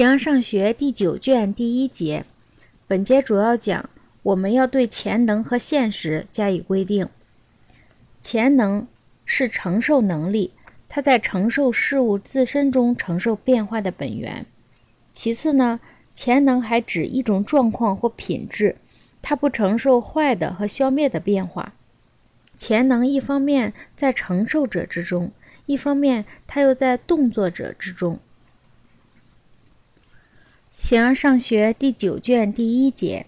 形而上学第九卷第一节，本节主要讲我们要对潜能和现实加以规定。潜能是承受能力，它在承受事物自身中承受变化的本源。其次呢，潜能还指一种状况或品质，它不承受坏的和消灭的变化。潜能一方面在承受者之中，一方面它又在动作者之中。形而上学第九卷第一节，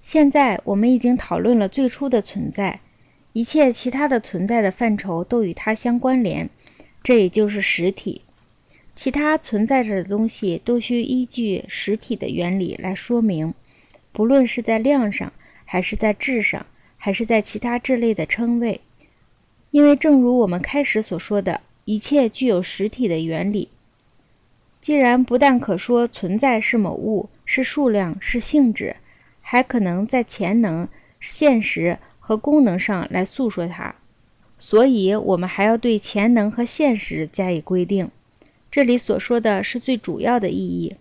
现在我们已经讨论了最初的存在，一切其他的存在的范畴都与它相关联，这也就是实体。其他存在着的东西都需依据实体的原理来说明，不论是在量上，还是在质上，还是在其他这类的称谓。因为正如我们开始所说的，一切具有实体的原理。既然不但可说存在是某物、是数量、是性质，还可能在潜能、现实和功能上来诉说它，所以我们还要对潜能和现实加以规定。这里所说的是最主要的意义，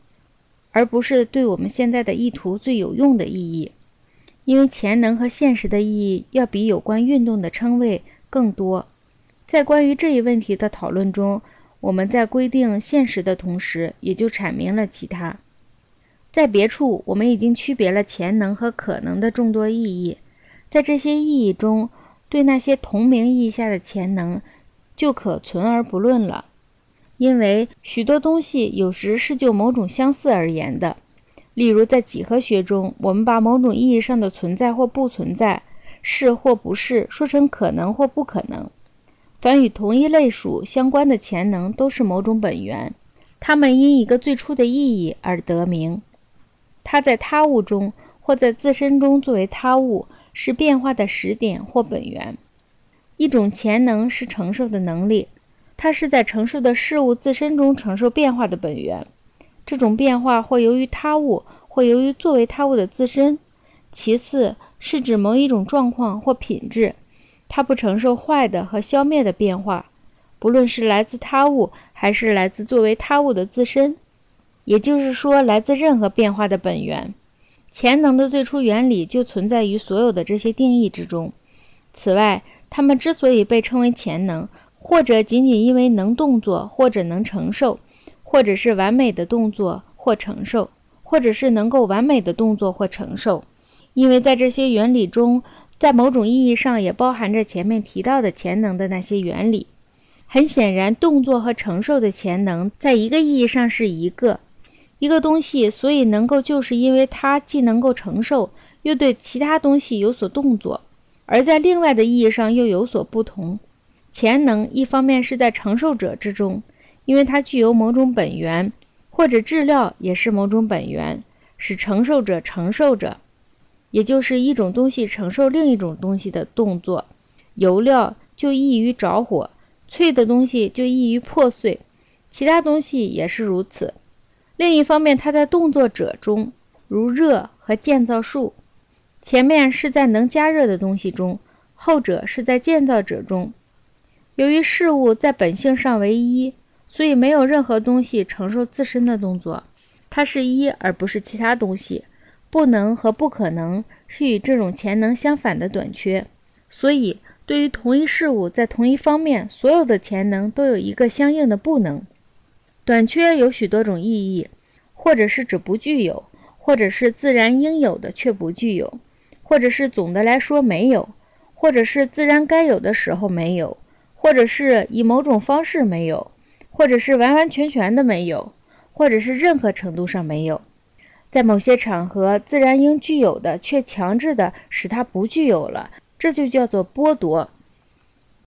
而不是对我们现在的意图最有用的意义，因为潜能和现实的意义要比有关运动的称谓更多。在关于这一问题的讨论中。我们在规定现实的同时，也就阐明了其他。在别处，我们已经区别了潜能和可能的众多意义。在这些意义中，对那些同名意义下的潜能，就可存而不论了。因为许多东西有时是就某种相似而言的。例如，在几何学中，我们把某种意义上的存在或不存在、是或不是，说成可能或不可能。凡与同一类属相关的潜能，都是某种本源。它们因一个最初的意义而得名。它在他物中或在自身中作为他物，是变化的始点或本源。一种潜能是承受的能力，它是在承受的事物自身中承受变化的本源。这种变化或由于他物，或由于作为他物的自身。其次是指某一种状况或品质。它不承受坏的和消灭的变化，不论是来自他物，还是来自作为他物的自身，也就是说，来自任何变化的本源。潜能的最初原理就存在于所有的这些定义之中。此外，它们之所以被称为潜能，或者仅仅因为能动作，或者能承受，或者是完美的动作或承受，或者是能够完美的动作或承受，因为在这些原理中。在某种意义上，也包含着前面提到的潜能的那些原理。很显然，动作和承受的潜能在一个意义上是一个一个东西，所以能够就是因为它既能够承受，又对其他东西有所动作；而在另外的意义上又有所不同。潜能一方面是在承受者之中，因为它具有某种本源，或者质料也是某种本源，使承受者承受着。也就是一种东西承受另一种东西的动作，油料就易于着火，脆的东西就易于破碎，其他东西也是如此。另一方面，它在动作者中，如热和建造术，前面是在能加热的东西中，后者是在建造者中。由于事物在本性上为一，所以没有任何东西承受自身的动作，它是一而不是其他东西。不能和不可能是与这种潜能相反的短缺，所以对于同一事物在同一方面，所有的潜能都有一个相应的不能。短缺有许多种意义，或者是指不具有，或者是自然应有的却不具有，或者是总的来说没有，或者是自然该有的时候没有，或者是以某种方式没有，或者是完完全全的没有，或者是任何程度上没有。在某些场合，自然应具有的却强制的使它不具有了，这就叫做剥夺。